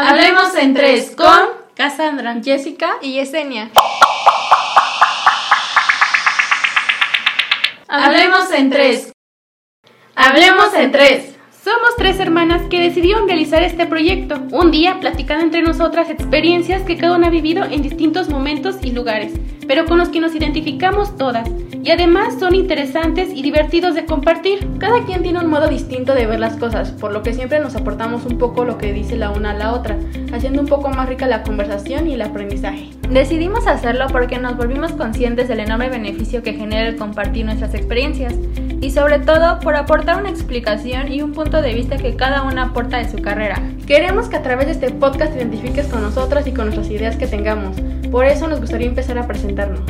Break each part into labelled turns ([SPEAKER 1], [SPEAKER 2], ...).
[SPEAKER 1] Hablemos en tres con
[SPEAKER 2] Cassandra,
[SPEAKER 1] Jessica
[SPEAKER 3] y Yesenia.
[SPEAKER 1] Hablemos en tres. Hablemos en tres.
[SPEAKER 2] Somos tres hermanas que decidieron realizar este proyecto, un día platicando entre nosotras experiencias que cada una ha vivido en distintos momentos y lugares, pero con los que nos identificamos todas, y además son interesantes y divertidos de compartir.
[SPEAKER 1] Cada quien tiene un modo distinto de ver las cosas, por lo que siempre nos aportamos un poco lo que dice la una a la otra, haciendo un poco más rica la conversación y el aprendizaje.
[SPEAKER 3] Decidimos hacerlo porque nos volvimos conscientes del enorme beneficio que genera el compartir nuestras experiencias y sobre todo por aportar una explicación y un punto de vista que cada una aporta de su carrera.
[SPEAKER 1] Queremos que a través de este podcast te identifiques con nosotras y con nuestras ideas que tengamos. Por eso nos gustaría empezar a presentarnos.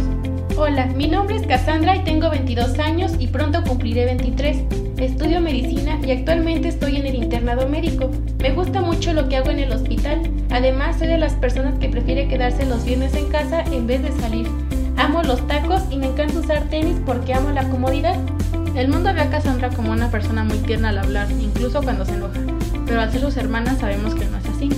[SPEAKER 2] Hola, mi nombre es Cassandra y tengo 22 años y pronto cumpliré 23. Estudio medicina y actualmente estoy en el internado médico. Me gusta mucho lo que hago en el hospital. Además, soy de las personas que prefiere quedarse los viernes en casa en vez de salir. Amo los tacos y me encanta usar tenis porque amo la comodidad.
[SPEAKER 1] El mundo ve a Cassandra como una persona muy tierna al hablar, incluso cuando se enoja, pero al ser sus hermanas sabemos que no es así.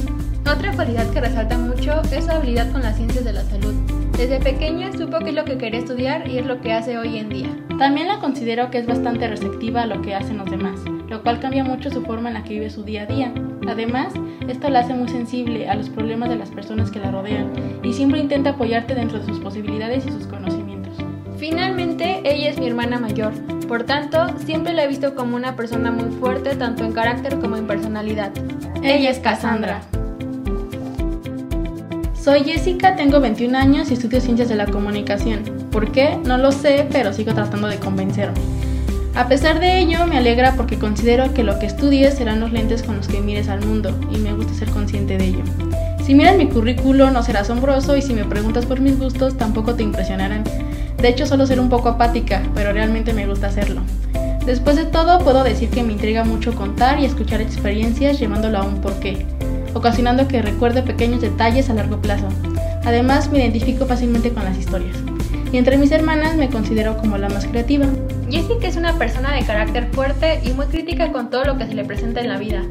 [SPEAKER 3] Otra cualidad que resalta mucho es su habilidad con las ciencias de la salud. Desde pequeña supo que es lo que quería estudiar y es lo que hace hoy en día.
[SPEAKER 1] También la considero que es bastante receptiva a lo que hacen los demás, lo cual cambia mucho su forma en la que vive su día a día. Además, esto la hace muy sensible a los problemas de las personas que la rodean y siempre intenta apoyarte dentro de sus posibilidades y sus conocimientos.
[SPEAKER 3] Finalmente, ella es mi hermana mayor, por tanto, siempre la he visto como una persona muy fuerte tanto en carácter como en personalidad.
[SPEAKER 1] Ella es Cassandra. Soy Jessica, tengo 21 años y estudio Ciencias de la Comunicación. ¿Por qué? No lo sé, pero sigo tratando de convencerme. A pesar de ello, me alegra porque considero que lo que estudies serán los lentes con los que mires al mundo y me gusta ser consciente de ello. Si miras mi currículo no será asombroso y si me preguntas por mis gustos tampoco te impresionarán. De hecho, solo ser un poco apática, pero realmente me gusta hacerlo. Después de todo, puedo decir que me intriga mucho contar y escuchar experiencias llevándolo a un porqué, ocasionando que recuerde pequeños detalles a largo plazo. Además, me identifico fácilmente con las historias. Y entre mis hermanas me considero como la más creativa.
[SPEAKER 3] Jessica es una persona de carácter fuerte y muy crítica con todo lo que se le presenta en la vida.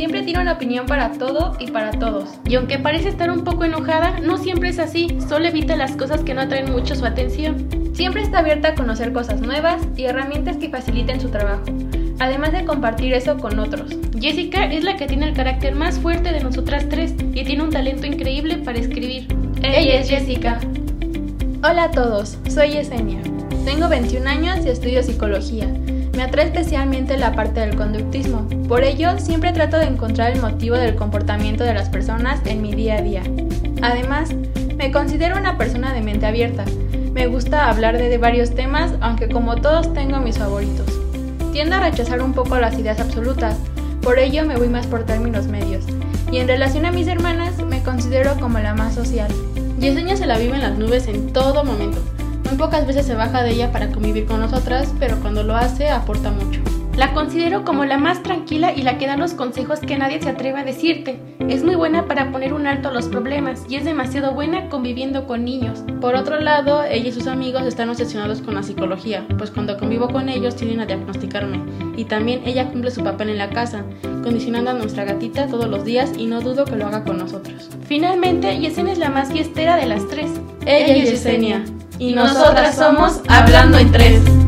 [SPEAKER 3] Siempre tiene una opinión para todo y para todos.
[SPEAKER 2] Y aunque parece estar un poco enojada, no siempre es así, solo evita las cosas que no atraen mucho su atención.
[SPEAKER 3] Siempre está abierta a conocer cosas nuevas y herramientas que faciliten su trabajo, además de compartir eso con otros.
[SPEAKER 2] Jessica es la que tiene el carácter más fuerte de nosotras tres y tiene un talento increíble para escribir.
[SPEAKER 3] Ella es Jessica. Hola a todos, soy Yesenia. Tengo 21 años y estudio psicología. Me atrae especialmente la parte del conductismo. Por ello, siempre trato de encontrar el motivo del comportamiento de las personas en mi día a día. Además, me considero una persona de mente abierta. Me gusta hablar de, varios temas, aunque como todos tengo mis favoritos. Tiendo a rechazar un poco las ideas absolutas, por ello me voy más por términos medios. Y en relación a mis hermanas, me considero como la más social.
[SPEAKER 1] Yesenia se la vive en las nubes en todo momento. Muy pocas veces se baja de ella para convivir con nosotras, pero cuando lo hace aporta mucho.
[SPEAKER 2] La considero como la más tranquila y la que da los consejos que nadie se atreve a decirte. Es muy buena para poner un alto a los problemas y es demasiado buena conviviendo con niños.
[SPEAKER 1] Por otro lado, ella y sus amigos están obsesionados con la psicología, pues cuando convivo con ellos tienen a diagnosticarme. Y también ella cumple su papel en la casa, condicionando a nuestra gatita todos los días y no dudo que lo haga con nosotros.
[SPEAKER 2] Finalmente, Yesenia es la más fiestera de las tres.
[SPEAKER 1] Ella, es Yesenia. Y nosotras somos Hablando en Tres.